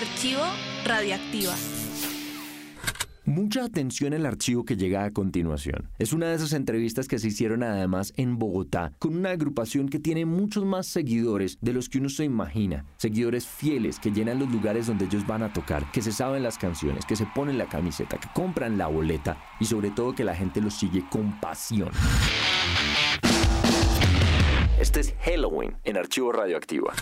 Archivo Radioactiva. Mucha atención al archivo que llega a continuación. Es una de esas entrevistas que se hicieron además en Bogotá, con una agrupación que tiene muchos más seguidores de los que uno se imagina. Seguidores fieles que llenan los lugares donde ellos van a tocar, que se saben las canciones, que se ponen la camiseta, que compran la boleta y sobre todo que la gente los sigue con pasión. Este es Halloween en Archivo Radioactiva.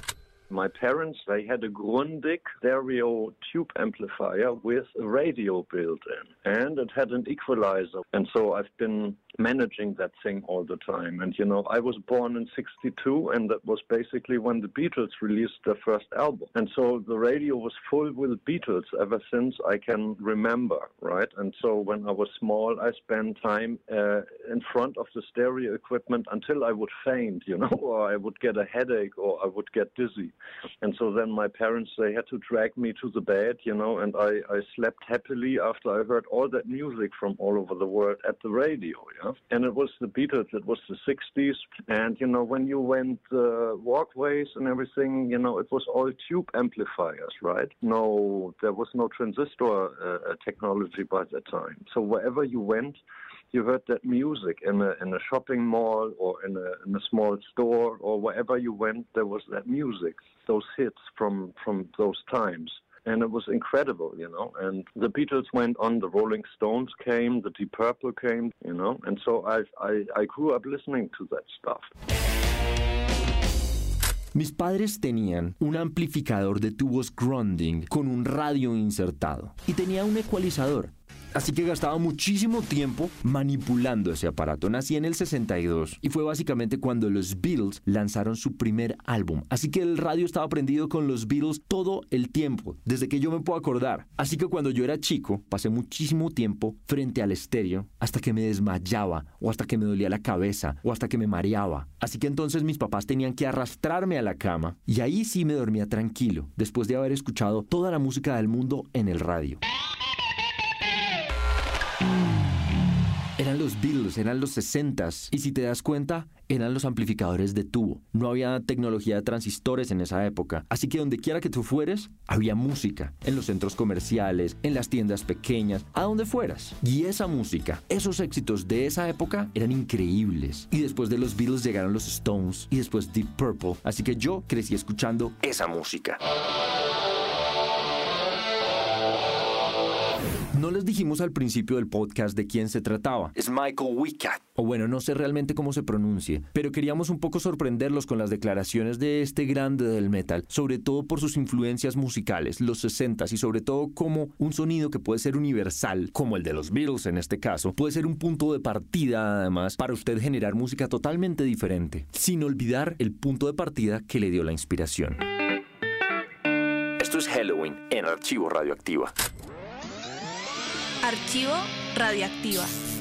My parents, they had a Grundig stereo tube amplifier with a radio built in, and it had an equalizer. And so I've been managing that thing all the time. And you know, I was born in 62 and that was basically when the Beatles released their first album. And so the radio was full with Beatles ever since I can remember, right? And so when I was small, I spent time uh, in front of the stereo equipment until I would faint, you know, or I would get a headache or I would get dizzy. And so then my parents, they had to drag me to the bed, you know, and I, I slept happily after I heard all that music from all over the world at the radio, yeah. And it was the Beatles, it was the 60s. And, you know, when you went uh, walkways and everything, you know, it was all tube amplifiers, right? No, there was no transistor uh, technology by that time. So wherever you went, you heard that music in a in a shopping mall or in a in a small store or wherever you went there was that music those hits from from those times and it was incredible, you know. And the Beatles went on, the Rolling Stones came, the Deep Purple came, you know. And so I, I, I grew up listening to that stuff. Mis padres tenían un amplificador de tubos Grunding con un radio insertado y tenía un ecualizador Así que gastaba muchísimo tiempo manipulando ese aparato. Nací en el 62 y fue básicamente cuando los Beatles lanzaron su primer álbum. Así que el radio estaba prendido con los Beatles todo el tiempo, desde que yo me puedo acordar. Así que cuando yo era chico, pasé muchísimo tiempo frente al estéreo hasta que me desmayaba o hasta que me dolía la cabeza o hasta que me mareaba. Así que entonces mis papás tenían que arrastrarme a la cama y ahí sí me dormía tranquilo, después de haber escuchado toda la música del mundo en el radio. Los Beatles, eran los 60s. Y si te das cuenta, eran los amplificadores de tubo. No había tecnología de transistores en esa época. Así que donde quiera que tú fueres, había música. En los centros comerciales, en las tiendas pequeñas, a donde fueras. Y esa música, esos éxitos de esa época eran increíbles. Y después de los Beatles llegaron los Stones y después Deep Purple. Así que yo crecí escuchando esa música. No les dijimos al principio del podcast de quién se trataba. Es Michael Wicat. O bueno, no sé realmente cómo se pronuncie, pero queríamos un poco sorprenderlos con las declaraciones de este grande del metal, sobre todo por sus influencias musicales, los 60 y sobre todo como un sonido que puede ser universal, como el de los Beatles en este caso, puede ser un punto de partida además para usted generar música totalmente diferente, sin olvidar el punto de partida que le dio la inspiración. Esto es Halloween en Archivo Radioactiva. Archivo Radioactiva.